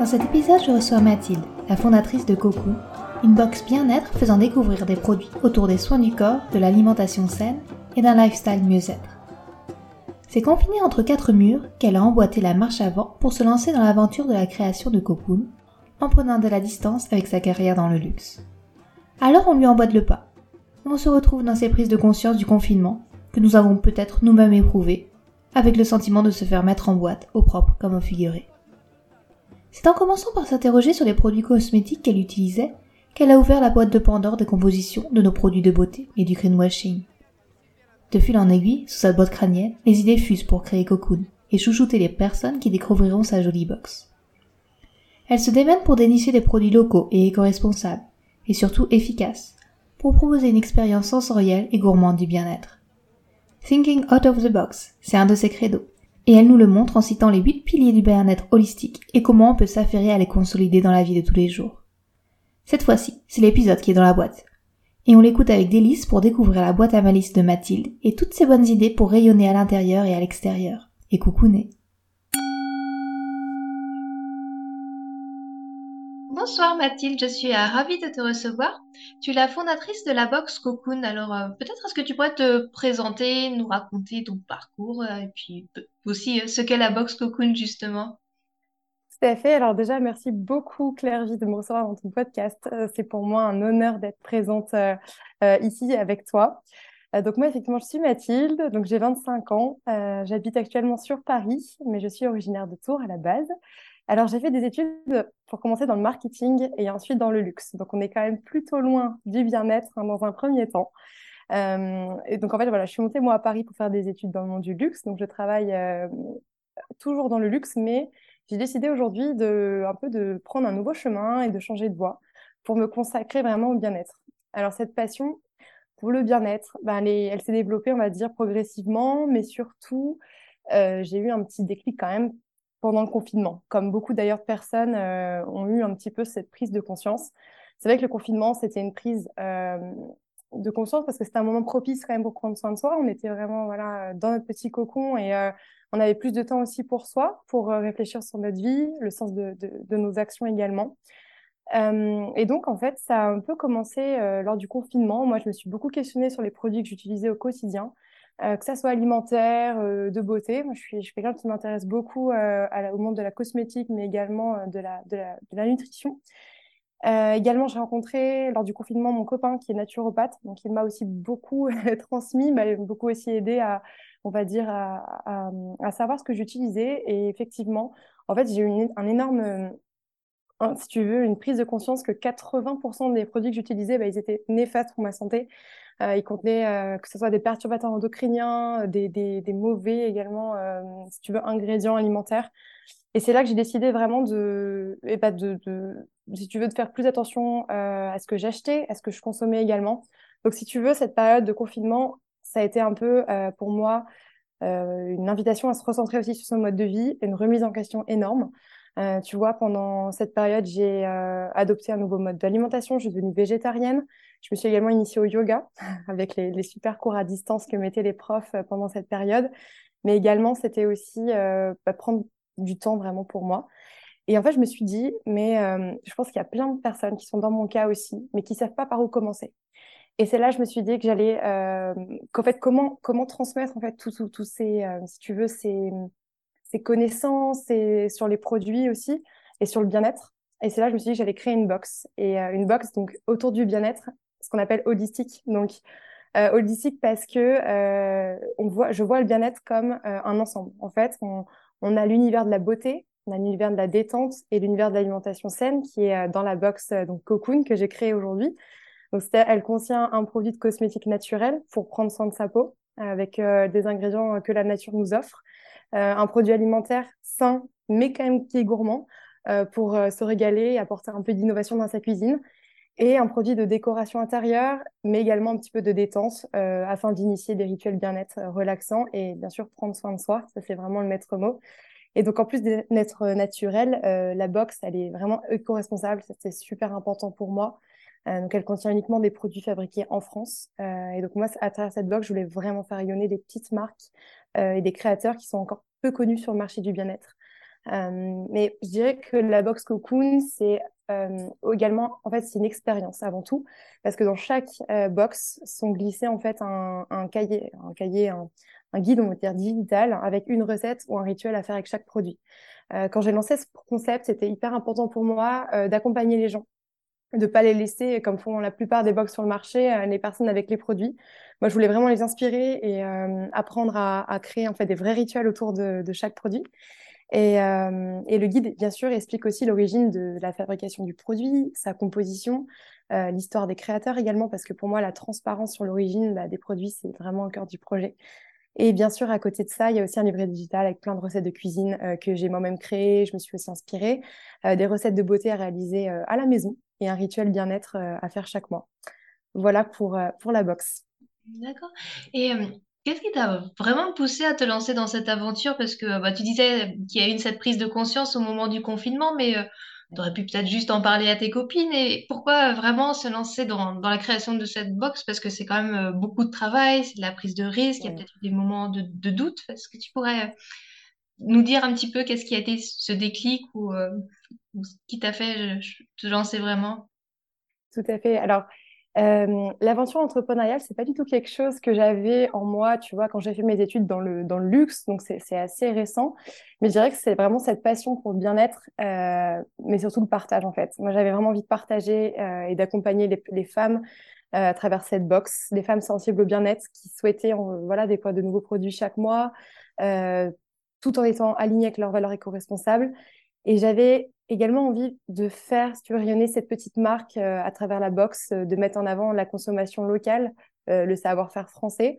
Dans cet épisode, je reçois Mathilde, la fondatrice de Cocoon, une box bien-être faisant découvrir des produits autour des soins du corps, de l'alimentation saine et d'un lifestyle mieux-être. C'est confiné entre quatre murs qu'elle a emboîté la marche avant pour se lancer dans l'aventure de la création de Cocoon, en prenant de la distance avec sa carrière dans le luxe. Alors on lui emboîte le pas. On se retrouve dans ces prises de conscience du confinement que nous avons peut-être nous-mêmes éprouvées, avec le sentiment de se faire mettre en boîte, au propre comme au figuré. C'est en commençant par s'interroger sur les produits cosmétiques qu'elle utilisait qu'elle a ouvert la boîte de Pandore des compositions de nos produits de beauté et du greenwashing. De fil en aiguille, sous sa boîte crânienne, les idées fusent pour créer Cocoon et chouchouter les personnes qui découvriront sa jolie box. Elle se démène pour dénicher des produits locaux et éco-responsables, et surtout efficaces, pour proposer une expérience sensorielle et gourmande du bien-être. Thinking out of the box, c'est un de ses credos, et elle nous le montre en citant les huit piliers du bien-être holistique et comment on peut s'affairer à les consolider dans la vie de tous les jours. Cette fois-ci, c'est l'épisode qui est dans la boîte. Et on l'écoute avec délice pour découvrir la boîte à malice de Mathilde et toutes ses bonnes idées pour rayonner à l'intérieur et à l'extérieur. Et coucouner. Bonsoir Mathilde, je suis euh, ravie de te recevoir. Tu es la fondatrice de la box Cocoon. Alors euh, peut-être est-ce que tu pourrais te présenter, nous raconter ton parcours euh, et puis aussi ce qu'est la box Cocoon justement? Tout à fait. Alors déjà, merci beaucoup Claire Vie de me recevoir dans ton podcast. C'est pour moi un honneur d'être présente ici avec toi. Donc moi, effectivement, je suis Mathilde, donc j'ai 25 ans. J'habite actuellement sur Paris, mais je suis originaire de Tours à la base. Alors, j'ai fait des études pour commencer dans le marketing et ensuite dans le luxe. Donc, on est quand même plutôt loin du bien-être hein, dans un premier temps. Euh, et donc, en fait, voilà, je suis montée moi à Paris pour faire des études dans le monde du luxe. Donc, je travaille euh, toujours dans le luxe, mais j'ai décidé aujourd'hui de un peu de prendre un nouveau chemin et de changer de voie pour me consacrer vraiment au bien-être. Alors, cette passion pour le bien-être, ben, elle, s'est développée, on va dire, progressivement, mais surtout, euh, j'ai eu un petit déclic quand même pendant le confinement, comme beaucoup d'ailleurs de personnes euh, ont eu un petit peu cette prise de conscience. C'est vrai que le confinement, c'était une prise euh, de conscience parce que c'était un moment propice quand même pour prendre soin de soi. On était vraiment voilà dans notre petit cocon et euh, on avait plus de temps aussi pour soi, pour réfléchir sur notre vie, le sens de, nos actions également. et donc, en fait, ça a un peu commencé lors du confinement. Moi, je me suis beaucoup questionnée sur les produits que j'utilisais au quotidien. Euh, que ça soit alimentaire, euh, de beauté. Moi, je suis, je suis quelqu'un qui m'intéresse beaucoup euh, au monde de la cosmétique, mais également de la, nutrition. également, j'ai rencontré lors du confinement mon copain qui est naturopathe, donc il m'a aussi beaucoup transmis, m'a beaucoup aussi aidé à, on va dire, à, savoir ce que j'utilisais. Et effectivement, en fait, j'ai eu un énorme si tu veux, une prise de conscience que 80% des produits que j'utilisais, bah, ils étaient néfastes pour ma santé. Euh, ils contenaient euh, que ce soit des perturbateurs endocriniens, des, des, des mauvais également, euh, si tu veux, ingrédients alimentaires. Et c'est là que j'ai décidé vraiment de, et bah de, de, si tu veux, de faire plus attention à ce que j'achetais, à ce que je consommais également. Donc, si tu veux, cette période de confinement, ça a été un peu pour moi une invitation à se recentrer aussi sur son mode de vie, une remise en question énorme. Euh, tu vois, pendant cette période, j'ai euh, adopté un nouveau mode d'alimentation. Je suis devenue végétarienne. Je me suis également initiée au yoga avec les, super cours à distance que mettaient les profs euh, pendant cette période. Mais également, c'était aussi bah, prendre du temps vraiment pour moi. Et en fait, je me suis dit, mais je pense qu'il y a plein de personnes qui sont dans mon cas aussi, mais qui savent pas par où commencer. Et c'est là que je me suis dit que j'allais, qu'en fait, comment comment transmettre en fait tous ces, si tu veux, ces ses connaissances et sur les produits aussi et sur le bien-être. Et c'est là que je me suis dit que j'allais créer une box et euh, une box donc autour du bien-être, qu'on appelle holistique. Donc euh, holistique parce que euh, on voit, je vois le bien-être comme euh, un ensemble. En fait, on, a l'univers de la beauté, on a l'univers de la détente et l'univers de l'alimentation saine qui est dans la box donc Cocoon que j'ai créée aujourd'hui. Donc elle contient un produit de cosmétique naturel pour prendre soin de sa peau avec des ingrédients que la nature nous offre. Euh, un produit alimentaire sain, mais quand même qui est gourmand. pour se régaler et apporter un peu d'innovation dans sa cuisine et un produit de décoration intérieure, mais également un petit peu de détente euh, afin d'initier des rituels bien-être euh, relaxants et bien sûr prendre soin de soi. Ça, c'est vraiment le maître mot. Et donc, en plus d'être naturelle, euh, la box, elle est vraiment éco-responsable. Ça, c'est super important pour moi. donc, elle contient uniquement des produits fabriqués en France. et donc, moi, à travers cette box, je voulais vraiment faire rayonner des petites marques et des créateurs qui sont encore peu connus sur le marché du bien-être. mais je dirais que la box Cocoon, c'est également, en fait, c'est une expérience avant tout, parce que dans chaque euh, box sont glissés en fait un, cahier, un cahier, un, guide, on va dire digital, avec une recette ou un rituel à faire avec chaque produit. Euh, quand j'ai lancé ce concept, c'était hyper important pour moi d'accompagner les gens, de pas les laisser comme font la plupart des box sur le marché, les personnes avec les produits. Moi, je voulais vraiment les inspirer et apprendre à, créer en fait des vrais rituels autour de chaque produit. Et, euh, et, le guide, bien sûr, explique aussi l'origine de la fabrication du produit, sa composition, euh, l'histoire des créateurs également, parce que pour moi, la transparence sur l'origine bah, des produits, c'est vraiment au cœur du projet. Et bien sûr, à côté de ça, il y a aussi un livret digital avec plein de recettes de cuisine euh, que j'ai moi-même créées. Je me suis aussi inspirée, des recettes de beauté à réaliser à la maison et un rituel bien-être à faire chaque mois. Voilà pour, pour la box. D'accord. Et Qu'est-ce qui t'a vraiment poussé à te lancer dans cette aventure? Parce que bah, tu disais qu'il y a eu cette prise de conscience au moment du confinement, mais euh, tu aurais pu peut-être juste en parler à tes copines. Et pourquoi vraiment se lancer dans, dans la création de cette box? Parce que c'est quand même euh, beaucoup de travail, c'est de la prise de risque, il y a peut-être eu des moments de, de doute. Est-ce que tu pourrais nous dire un petit peu qu'est-ce qui a été ce déclic ou, euh, ou ce qui t'a fait te lancer vraiment? Tout à fait. Alors, euh, l'aventure entrepreneuriale, c'est pas du tout quelque chose que j'avais en moi, tu vois, quand j'ai fait mes études dans le, dans le luxe, donc c'est assez récent. Mais je dirais que c'est vraiment cette passion pour le bien-être, euh, mais surtout le partage en fait. Moi, j'avais vraiment envie de partager euh, et d'accompagner les, les, femmes euh, à travers cette box, des femmes sensibles au bien-être qui souhaitaient voilà, déployer de nouveaux produits chaque mois, euh, tout en étant alignées avec leurs valeurs éco-responsables. Et j'avais également envie de faire, si tu veux, rayonner cette petite marque euh, à travers la box, euh, de mettre en avant la consommation locale, euh, le savoir-faire français.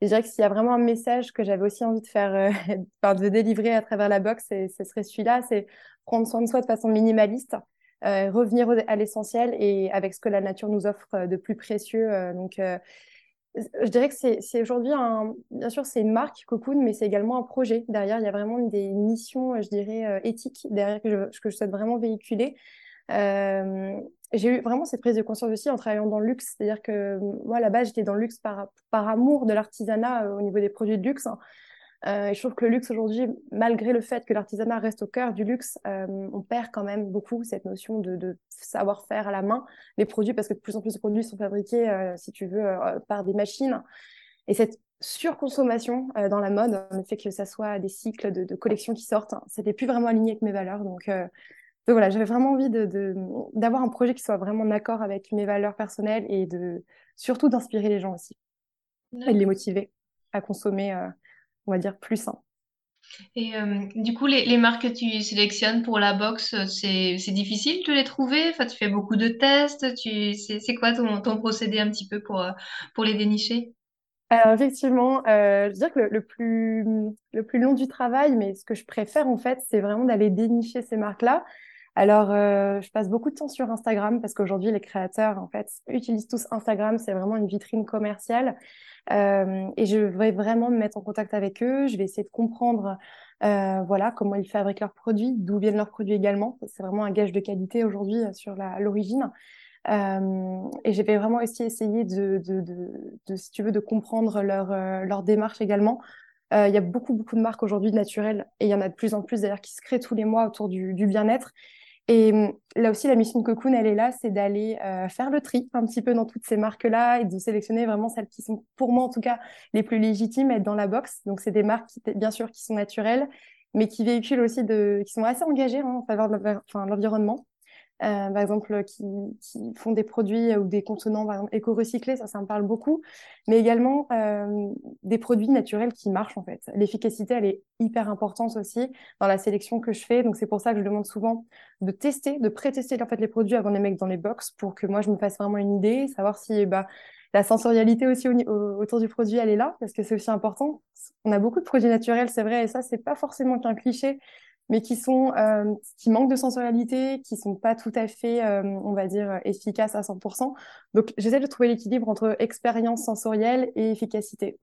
Et je dirais que s'il y a vraiment un message que j'avais aussi envie de faire, de délivrer à travers la box, ce serait celui-là, c'est prendre soin de soi de façon minimaliste, revenir à l'essentiel et avec ce que la nature nous offre de plus précieux. donc, je dirais que c'est aujourd'hui un. Bien sûr, c'est une marque, Cocoon, mais c'est également un projet. Derrière, il y a vraiment des missions, je dirais, euh, éthiques derrière que je, souhaite vraiment véhiculer. Euh, j'ai eu vraiment cette prise de conscience aussi en travaillant dans le luxe. C'est-à-dire que moi, à la base, j'étais dans le luxe par, par amour de l'artisanat euh, au niveau des produits de luxe. Euh, et je trouve que le luxe aujourd'hui, malgré le fait que l'artisanat reste au cœur du luxe, euh, on perd quand même beaucoup cette notion de, de savoir-faire à la main les produits, parce que de plus en plus de produits sont fabriqués, euh, si tu veux, par des machines. Et cette surconsommation dans la mode, le fait que ça soit des cycles de, de collections qui sortent, hein, c'était plus vraiment aligné avec mes valeurs. Donc, donc voilà, j'avais vraiment envie de, d'avoir un projet qui soit vraiment en accord avec mes valeurs personnelles et de surtout d'inspirer les gens aussi et de les motiver à consommer on va dire, plus sain. Et euh, du coup, les, marques que tu sélectionnes pour la box, c'est difficile de les trouver? Enfin, Tu fais beaucoup de tests C'est quoi ton, ton, procédé un petit peu pour, euh, pour les dénicher? Alors effectivement, euh, je veux dire que le, plus, le plus long du travail, mais ce que je préfère en fait, c'est vraiment d'aller dénicher ces marques-là. Alors, je passe beaucoup de temps sur Instagram parce qu'aujourd'hui, les créateurs en fait utilisent tous Instagram. C'est vraiment une vitrine commerciale. Euh, et je vais vraiment me mettre en contact avec eux. Je vais essayer de comprendre euh, voilà, comment ils fabriquent leurs produits, d'où viennent leurs produits également. C'est vraiment un gage de qualité aujourd'hui euh, sur l'origine. Euh, et je vais vraiment aussi essayer de, si tu veux, de comprendre euh, leur démarche également. Euh, il y a beaucoup, beaucoup de marques aujourd'hui naturelles et il y en a de plus en plus d'ailleurs qui se créent tous les mois autour du, bien-être. Et hum, là aussi, la mission de Cocoon, elle est là, c'est d'aller euh, faire le tri un petit peu dans toutes ces marques-là et de sélectionner vraiment celles qui sont, pour moi en tout cas, les plus légitimes à être dans la box. Donc, c'est des marques, bien sûr, qui sont naturelles, mais qui véhiculent aussi de, qui sont assez engagées hein, en faveur de l'environnement. Euh, par exemple, qui, qui, font des produits ou des contenants éco-recyclés, ça, ça me parle beaucoup, mais également euh, des produits naturels qui marchent en fait. L'efficacité, elle est hyper importante aussi dans la sélection que je fais, donc c'est pour ça que je demande souvent de tester, de pré-tester en fait les produits avant de les mettre dans les box pour que moi je me fasse vraiment une idée, savoir si bah, la sensorialité aussi autour du produit, elle est là, parce que c'est aussi important. On a beaucoup de produits naturels, c'est vrai, et ça, c'est pas forcément qu'un cliché mais qui sont qui manquent de sensorialité, qui sont pas tout à fait, on va dire, efficaces à 100%. Donc j'essaie de trouver l'équilibre entre expérience sensorielle et efficacité.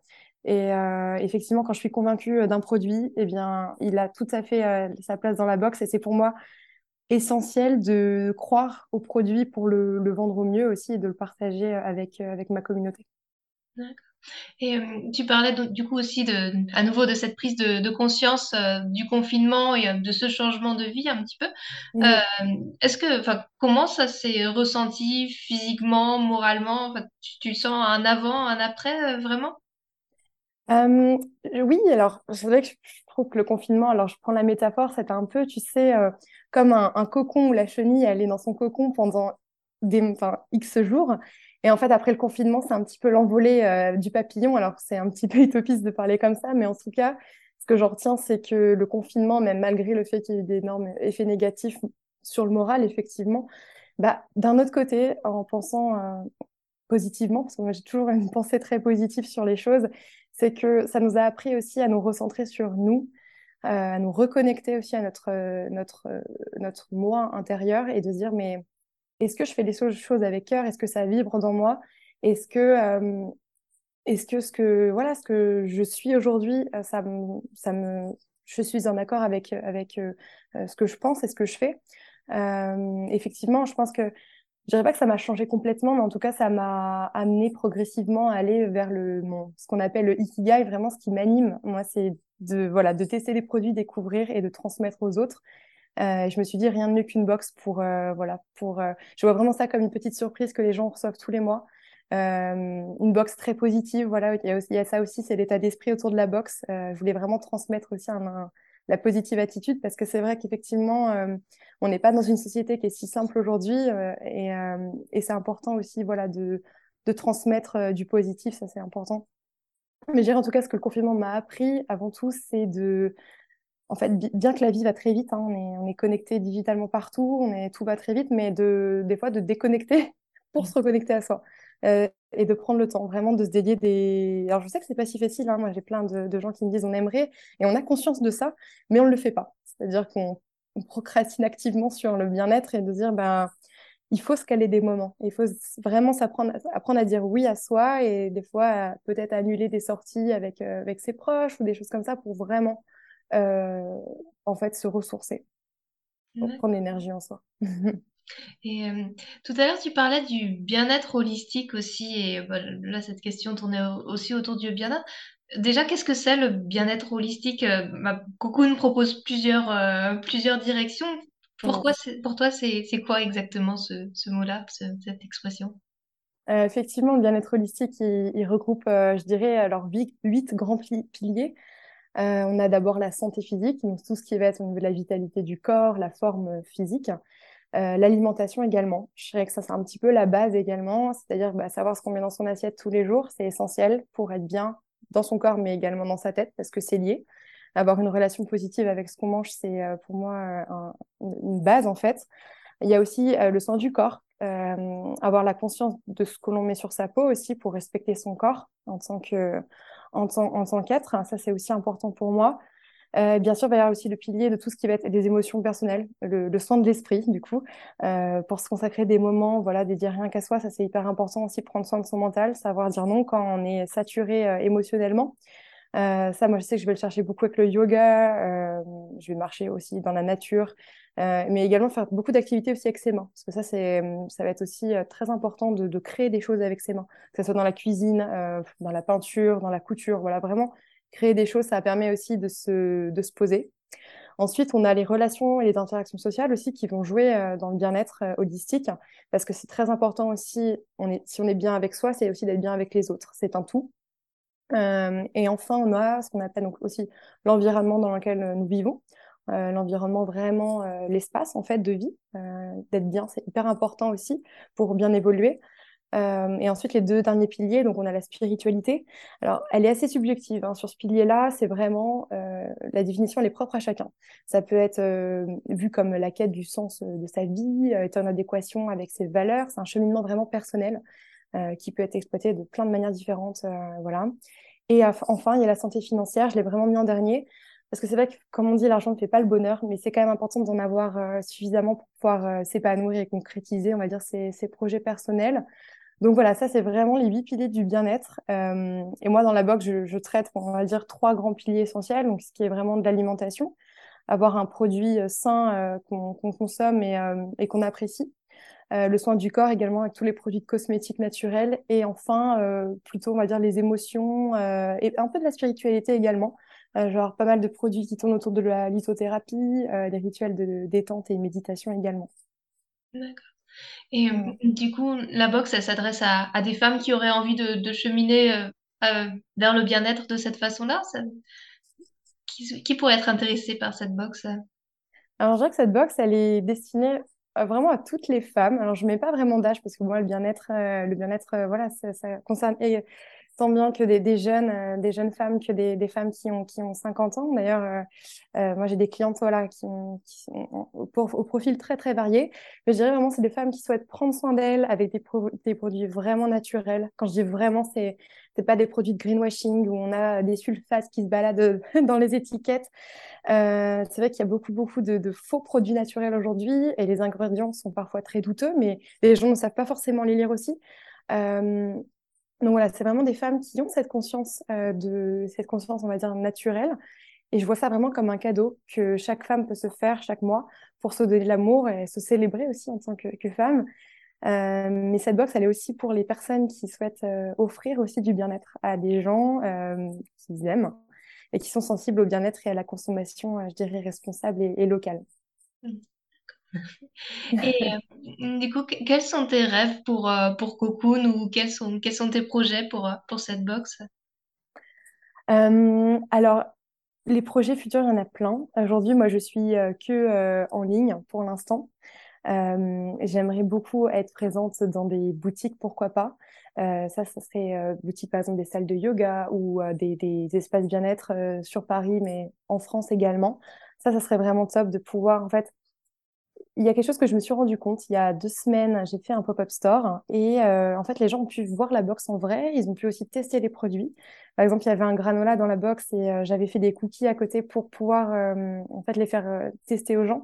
Et effectivement, quand je suis convaincue d'un produit, eh bien, il a tout à fait sa place dans la box. Et c'est pour moi essentiel de croire au produit pour le, le, vendre au mieux aussi et de le partager avec, avec ma communauté. D'accord. Et tu parlais du coup aussi de, à nouveau de cette prise de, de conscience du confinement et de ce changement de vie un petit peu. Est-ce que, comment ça s'est ressenti physiquement, moralement? Tu, tu, sens un avant, un après, vraiment? Oui, alors c'est vrai que je, trouve que le confinement, alors je prends la métaphore, c'était un peu, tu sais, comme un, un, cocon où la chenille, elle est dans son cocon pendant des, X jours. Et en fait, après le confinement, c'est un petit peu l'envolée euh, du papillon. Alors, c'est un petit peu utopiste de parler comme ça, mais en tout cas, ce que j'en retiens, c'est que le confinement, même malgré le fait qu'il y ait eu d'énormes effets négatifs sur le moral, effectivement, bah, d'un autre côté, en pensant euh, positivement, parce que moi j'ai toujours une pensée très positive sur les choses, c'est que ça nous a appris aussi à nous recentrer sur nous, euh, à nous reconnecter aussi à notre, notre, notre moi intérieur et de dire, mais est-ce que je fais des choses avec cœur? Est-ce que ça vibre dans moi? Est-ce que, euh, est-ce que ce que voilà, ce que je suis aujourd'hui, euh, ça me, ça me, je suis en accord avec avec euh, ce que je pense et ce que je fais? effectivement, je pense que je dirais pas que ça m'a changé complètement, mais en tout cas, ça m'a amené progressivement à aller vers le ce qu'on appelle le ikigai. Vraiment, ce qui m'anime, moi, c'est de voilà, de tester des produits, découvrir et de transmettre aux autres. Euh, je me suis dit rien de mieux qu'une box pour euh, voilà pour euh, je vois vraiment ça comme une petite surprise que les gens reçoivent tous les mois. une box très positive, voilà, il y a, ça aussi, c'est l'état d'esprit autour de la box. je voulais vraiment transmettre aussi la positive attitude parce que c'est vrai qu'effectivement, on n'est pas dans une société qui est si simple aujourd'hui et, et c'est important aussi, voilà, de, de transmettre du positif, ça c'est important. Mais je dirais en tout cas ce que le confinement m'a appris avant tout, c'est de en fait, bien que la vie va très vite, hein, on est, on est connecté digitalement partout, on est, tout va très vite, mais de, des fois de déconnecter pour mmh. se reconnecter à soi euh, et de prendre le temps vraiment de se dédier des. Alors je sais que c'est pas si facile, hein, moi j'ai plein de, de, gens qui me disent on aimerait et on a conscience de ça, mais on ne le fait pas. C'est-à-dire qu'on procrastine activement sur le bien-être et de dire ben il faut se caler des moments. Il faut vraiment s'apprendre apprendre à dire oui à soi et des fois peut-être annuler des sorties avec, euh, avec ses proches ou des choses comme ça pour vraiment en fait, se ressourcer, pour prendre l'énergie en soi. Et euh, tout à l'heure, tu parlais du bien-être holistique aussi, et bah, là, cette question tournait aussi autour du bien-être. Déjà, qu'est-ce que c'est le bien-être holistique? Euh, bah, Cocoon propose plusieurs, plusieurs directions. Pourquoi pour toi, c'est quoi exactement ce, ce mot-là, cette expression? Effectivement, le bien-être holistique, il, regroupe, je dirais, alors huit grands piliers. Euh, on a d'abord la santé physique, donc tout ce qui va être au niveau de la vitalité du corps, la forme physique. Euh, l'alimentation également. Je dirais que ça, c'est un petit peu la base également, c'est-à-dire bah, savoir ce qu'on met dans son assiette tous les jours, c'est essentiel pour être bien dans son corps, mais également dans sa tête, parce que c'est lié. Avoir une relation positive avec ce qu'on mange, c'est euh, pour moi une base en fait. Il y a aussi le sens du corps, avoir la conscience de ce que l'on met sur sa peau aussi pour respecter son corps en tant que en tant, en qu'être. Ça, c'est aussi important pour moi. Euh, bien sûr, il va y avoir aussi le pilier de tout ce qui va être des émotions personnelles, le, le soin de l'esprit, du coup, euh, pour se consacrer des moments, voilà, dédier rien qu'à soi, ça c'est hyper important aussi, prendre soin de son mental, savoir dire non quand on est saturé euh, émotionnellement. Euh, ça, moi, je sais que je vais le chercher beaucoup avec le yoga. Euh, je vais marcher aussi dans la nature, euh, mais également faire beaucoup d'activités aussi avec ses mains, parce que ça, ça va être aussi très important de, créer des choses avec ses mains, que ce soit dans la cuisine, dans la peinture, dans la couture. Voilà, vraiment créer des choses, ça permet aussi de se, de se poser. Ensuite, on a les relations et les interactions sociales aussi qui vont jouer dans le bien-être holistique, parce que c'est très important aussi, si on est bien avec soi, c'est aussi d'être bien avec les autres. C'est un tout. Euh, et enfin, on a ce qu'on appelle donc aussi l'environnement dans lequel euh, nous vivons. Euh, l'environnement vraiment l'espace en fait de vie d'être bien c'est hyper important aussi pour bien évoluer. Et ensuite les deux derniers piliers donc on a la spiritualité. Alors elle est assez subjective hein. sur ce pilier là c'est vraiment la définition elle est propre à chacun. Ça peut être vu comme la quête du sens de sa vie être en adéquation avec ses valeurs. C'est un cheminement vraiment personnel qui peut être exploité de plein de manières différentes. Euh, voilà. Et enfin, il y a la santé financière, je l'ai vraiment mis en dernier. Parce que c'est vrai que, comme on dit, l'argent ne fait pas le bonheur, mais c'est quand même important d'en avoir suffisamment pour pouvoir s'épanouir et concrétiser, on va dire, ses, ses projets personnels. Donc voilà, ça c'est vraiment les huit piliers du bien-être. Euh, et moi dans la box, je, traite, on va dire, trois grands piliers essentiels. Donc ce qui est vraiment de l'alimentation, avoir un produit euh, sain euh, qu'on consomme et, et qu'on apprécie. Le soin du corps également avec tous les produits de cosmétiques naturels. Et enfin, plutôt, on va dire, les émotions et un peu de la spiritualité également. genre pas mal de produits qui tournent autour de la lithothérapie, des rituels de détente et méditation également. D'accord. Et euh, du coup, la boxe, elle s'adresse à, à des femmes qui auraient envie de, de cheminer euh, euh, vers le bien-être de cette façon-là? Qui, qui pourrait être intéressé par cette boxe? Alors, je dirais que cette boxe, elle est destinée vraiment à toutes les femmes. Alors, je mets pas vraiment d'âge parce que moi, le bien-être, le bien-être, voilà, ça, concerne tant bien que des, jeunes, euh, des jeunes femmes que des, femmes qui ont, qui ont 50 ans. D'ailleurs, euh, euh, moi, j'ai des clientes voilà, qui, sont au, profil très, très varié. Mais je dirais vraiment, c'est des femmes qui souhaitent prendre soin d'elles avec des, produits vraiment naturels. Quand je dis vraiment, c'est c'est pas des produits de greenwashing où on a des sulfates qui se baladent dans les étiquettes. C'est vrai qu'il y a beaucoup, beaucoup de, faux produits naturels aujourd'hui et les ingrédients sont parfois très douteux, mais les gens ne savent pas forcément les lire aussi. Donc voilà, c'est vraiment des femmes qui ont cette conscience euh, de cette conscience, on va dire naturelle. Et je vois ça vraiment comme un cadeau que chaque femme peut se faire chaque mois pour se donner de l'amour et se célébrer aussi en tant que, femme. Euh, mais cette box, elle est aussi pour les personnes qui souhaitent euh, offrir aussi du bien-être à des gens qu'ils aiment et qui sont sensibles au bien-être et à la consommation, je dirais, responsable et, et locale. Et euh, du coup, quels sont tes rêves pour, euh, pour Cocoon ou quels sont, quels sont tes projets pour, euh, pour cette box? alors, les projets futurs, il y en a plein. Aujourd'hui, moi, je suis que en ligne pour l'instant. j'aimerais beaucoup être présente dans des boutiques, pourquoi pas. ça, ça serait boutique, par exemple, des salles de yoga ou des, des, espaces bien-être sur Paris, mais en France également. Ça, ça serait vraiment top de pouvoir, en fait, il y a quelque chose que je me suis rendu compte il y a deux semaines. J'ai fait un pop-up store et euh, en fait, les gens ont pu voir la box en vrai. Ils ont pu aussi tester les produits. Par exemple, il y avait un granola dans la box et euh, j'avais fait des cookies à côté pour pouvoir euh, en fait les faire tester aux gens.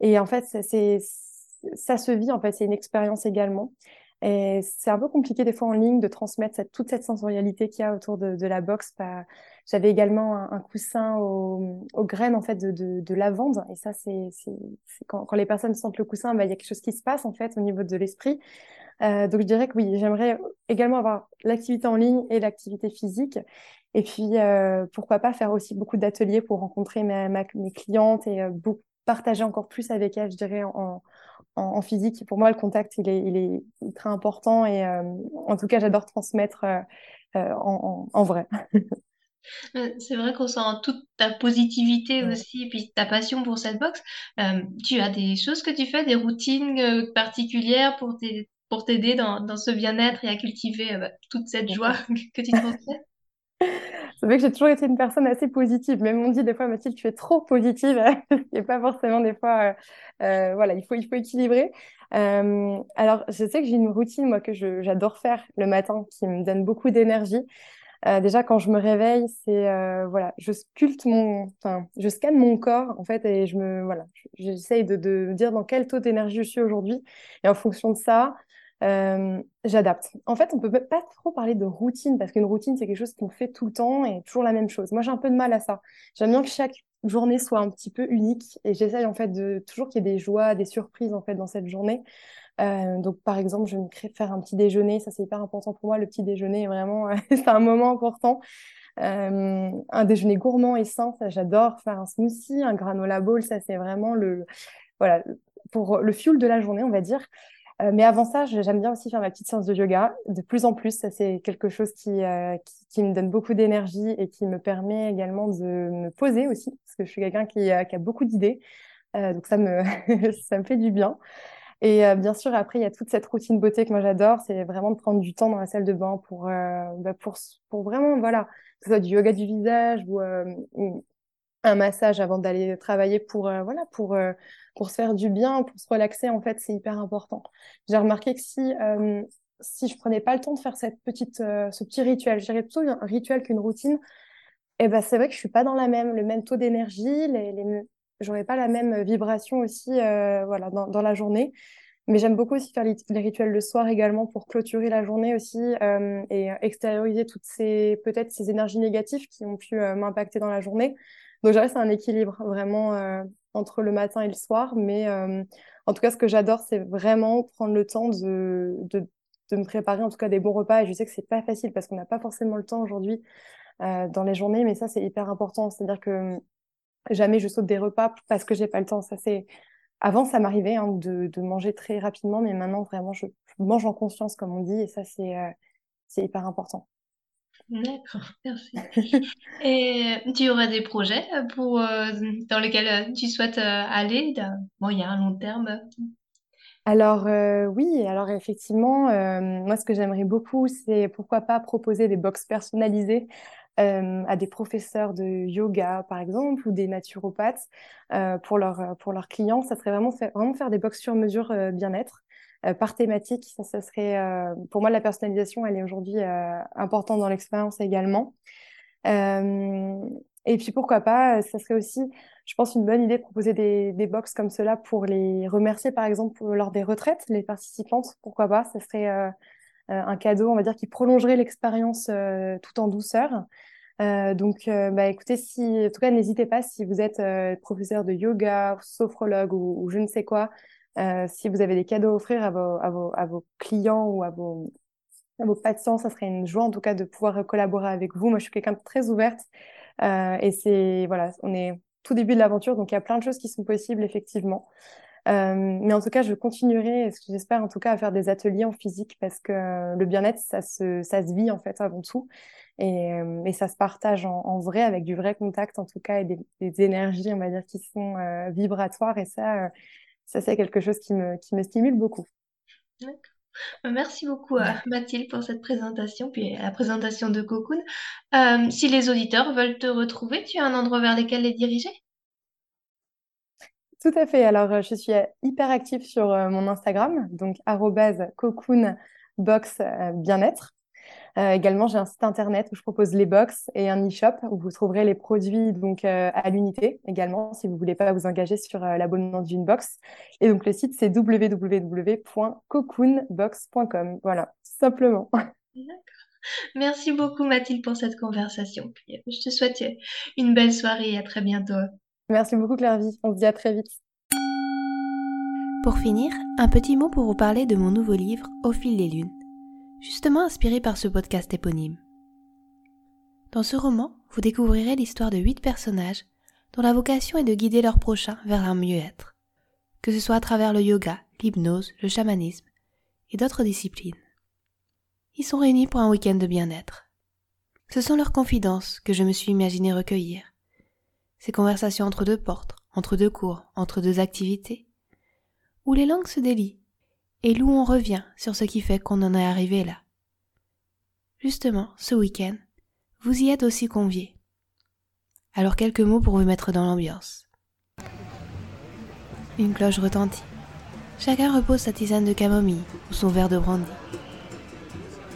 Et en fait, c'est ça se vit en fait. C'est une expérience également. Et c'est un peu compliqué des fois en ligne de transmettre toute cette sensorialité qu'il y a autour de, la box. J'avais également un, coussin aux, graines en fait de, de, de lavande. Et ça, c'est quand, les personnes sentent le coussin, bah, il y a quelque chose qui se passe en fait au niveau de l'esprit. Euh, donc je dirais que oui, j'aimerais également avoir l'activité en ligne et l'activité physique. Et puis euh, pourquoi pas faire aussi beaucoup d'ateliers pour rencontrer mes clientes et euh, partager encore plus avec elles, je dirais, en, physique. Pour moi, le contact, il est, très important et en tout cas, j'adore transmettre en, vrai. C'est vrai qu'on sent toute ta positivité aussi et puis ta passion pour cette boxe. tu as des choses que tu fais, des routines particulières pour t'aider dans, dans ce bien-être et à cultiver bah, toute cette joie que tu transmets? C'est vrai que j'ai toujours été une personne assez positive. Même on dit des fois, Mathilde, tu es trop positive. et pas forcément des fois, euh, euh, voilà, il faut, il faut équilibrer. Euh, alors, je sais que j'ai une routine, moi, que j'adore faire le matin, qui me donne beaucoup d'énergie. Euh, déjà, quand je me réveille, c'est euh, voilà, je sculpte mon, enfin, je scanne mon corps en fait et je me voilà, j'essaye de, dire dans quel taux d'énergie je suis aujourd'hui et en fonction de ça, euh, j'adapte. En fait, on peut pas trop parler de routine parce qu'une routine, c'est quelque chose qu'on fait tout le temps et toujours la même chose. Moi, j'ai un peu de mal à ça. J'aime bien que chaque journée soit un petit peu unique et j'essaye en fait de toujours qu'il y ait des joies, des surprises en fait dans cette journée. Euh, donc, par exemple, je vais me faire un petit déjeuner. Ça, c'est hyper important pour moi. Le petit déjeuner, vraiment, c'est un moment important. Euh, un déjeuner gourmand et sain, ça, j'adore. Faire un smoothie, un granola bowl, ça, c'est vraiment le, voilà, pour le fuel de la journée, on va dire. Euh, mais avant ça, j'aime bien aussi faire ma petite séance de yoga. De plus en plus, ça c'est quelque chose qui, qui, me donne beaucoup d'énergie et qui me permet également de me poser aussi, parce que je suis quelqu'un qui, a beaucoup d'idées. Donc ça me, ça me fait du bien. Et euh, bien sûr, après, il y a toute cette routine beauté que moi j'adore, c'est vraiment de prendre du temps dans la salle de bain pour, bah, pour, pour vraiment, voilà, que ce soit du yoga du visage ou, ou un massage avant d'aller travailler pour, voilà, pour pour se faire du bien, pour se relaxer, en fait, c'est hyper important. J'ai remarqué que si, euh, si je prenais pas le temps de faire cette petite, euh, ce petit rituel, je dirais plutôt un rituel qu'une routine, Eh ben, c'est vrai que je suis pas dans la même, le même taux d'énergie, les, les, j'aurais pas la même vibration aussi, euh, voilà, dans, dans, la journée. Mais j'aime beaucoup aussi faire les, rituels le soir également pour clôturer la journée aussi euh, et extérioriser toutes ces, peut-être ces énergies négatives qui ont pu euh, m'impacter dans la journée. Donc, je c'est un équilibre vraiment entre le matin et le soir. Mais en tout cas, ce que j'adore, c'est vraiment prendre le temps de, de, de, me préparer en tout cas des bons repas. Et je sais que c'est pas facile parce qu'on n'a pas forcément le temps aujourd'hui dans les journées, mais ça, c'est hyper important. C'est-à-dire que jamais je saute des repas parce que j'ai pas le temps. Ça, c'est avant, ça m'arrivait hein, de, de, manger très rapidement, mais maintenant, vraiment, je, mange en conscience, comme on dit, et ça, c'est euh, c'est hyper important. D'accord, merci. Et tu aurais des projets pour, euh, dans lesquels tu souhaites aller, d'un moyen, à long terme? Alors euh, oui, alors effectivement, euh, moi ce que j'aimerais beaucoup, c'est pourquoi pas proposer des box personnalisées euh, à des professeurs de yoga, par exemple, ou des naturopathes euh, pour, leur, pour leurs clients. Ça serait vraiment, vraiment faire des box sur mesure euh, bien-être par thématique. Ça, ça serait, pour moi, la personnalisation, elle est aujourd'hui importante dans l'expérience également. et puis pourquoi pas, ça serait aussi, je pense, une bonne idée de proposer des, des box comme cela pour les remercier, par exemple, lors des retraites, les participantes. Pourquoi pas, ça serait euh, un cadeau, on va dire, qui prolongerait l'expérience euh, tout en douceur. Euh, donc, euh, bah, écoutez, si, en tout cas, n'hésitez pas si vous êtes euh, professeur de yoga, sophrologue ou, je ne sais quoi, si vous avez des cadeaux à offrir à vos, à vos, à vos clients ou à vos, à vos patients, ça serait une joie en tout cas de pouvoir collaborer avec vous. Moi, je suis quelqu'un de très ouverte et c'est voilà, on est tout début de l'aventure, donc il y a plein de choses qui sont possibles effectivement. Euh, mais en tout cas, je continuerai, j'espère en tout cas, à faire des ateliers en physique parce que le bien-être, ça se, ça se vit en fait avant tout. Et, euh, et ça se partage en, en, vrai avec du vrai contact en tout cas et des, des énergies, on va dire, qui sont euh, vibratoires. Et ça, ça c'est quelque chose qui me, qui me stimule beaucoup. D'accord. Merci beaucoup à Mathilde pour cette présentation, puis la présentation de Cocoon. Euh, si les auditeurs veulent te retrouver, tu as un endroit vers lequel les diriger? Tout à fait. Alors, euh, je suis euh, hyper active sur euh, mon Instagram, donc cocoonbox bien-être. Également, j'ai un site internet où je propose les box et un e-shop où vous trouverez les produits donc à l'unité également si vous voulez pas vous engager sur l'abonnement d'une box. Et donc le site c'est www.cocoonbox.com. Voilà, simplement. Merci beaucoup Mathilde pour cette conversation. je te souhaite une belle soirée et à très bientôt. Merci beaucoup Clairvy, on se dit à très vite. Pour finir, un petit mot pour vous parler de mon nouveau livre Au fil des lunes, justement inspiré par ce podcast éponyme. Dans ce roman, vous découvrirez l'histoire de huit personnages dont la vocation est de guider leurs prochains vers un mieux-être, que ce soit à travers le yoga, l'hypnose, le chamanisme et d'autres disciplines. Ils sont réunis pour un week-end de bien-être. Ce sont leurs confidences que je me suis imaginé recueillir ces conversations entre deux portes, entre deux cours, entre deux activités, où les langues se délient, et où on revient sur ce qui fait qu'on en est arrivé là. Justement, ce week-end, vous y êtes aussi conviés. Alors quelques mots pour vous mettre dans l'ambiance. Une cloche retentit. Chacun repose sa tisane de camomille ou son verre de brandy.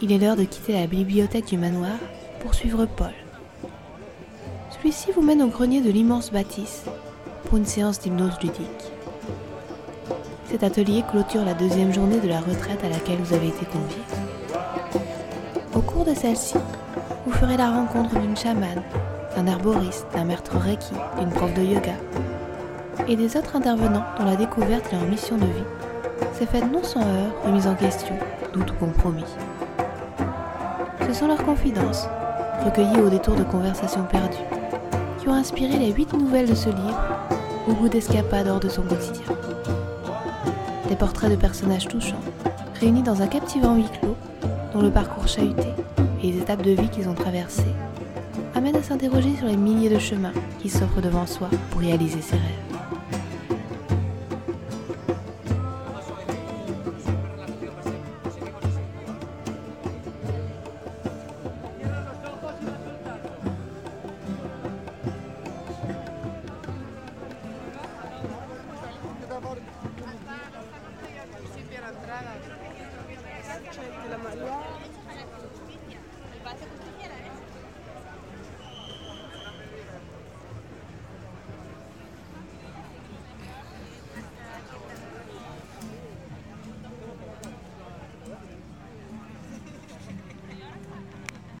Il est l'heure de quitter la bibliothèque du manoir pour suivre Paul, celui-ci vous mène au grenier de l'immense bâtisse pour une séance d'hypnose ludique. Cet atelier clôture la deuxième journée de la retraite à laquelle vous avez été convié. Au cours de celle-ci, vous ferez la rencontre d'une chamane, d'un herboriste, d'un maître reiki, d'une prof de yoga et des autres intervenants dont la découverte et leur mission de vie s'est faite non sans heurts, remise en question, doute ou compromis. Ce sont leurs confidences, recueillies au détour de conversations perdues, ont inspiré les huit nouvelles de ce livre, au goût d'escapade hors de son quotidien. Des portraits de personnages touchants, réunis dans un captivant huis clos, dont le parcours chahuté et les étapes de vie qu'ils ont traversées, amènent à s'interroger sur les milliers de chemins qui s'offrent devant soi pour réaliser ses rêves.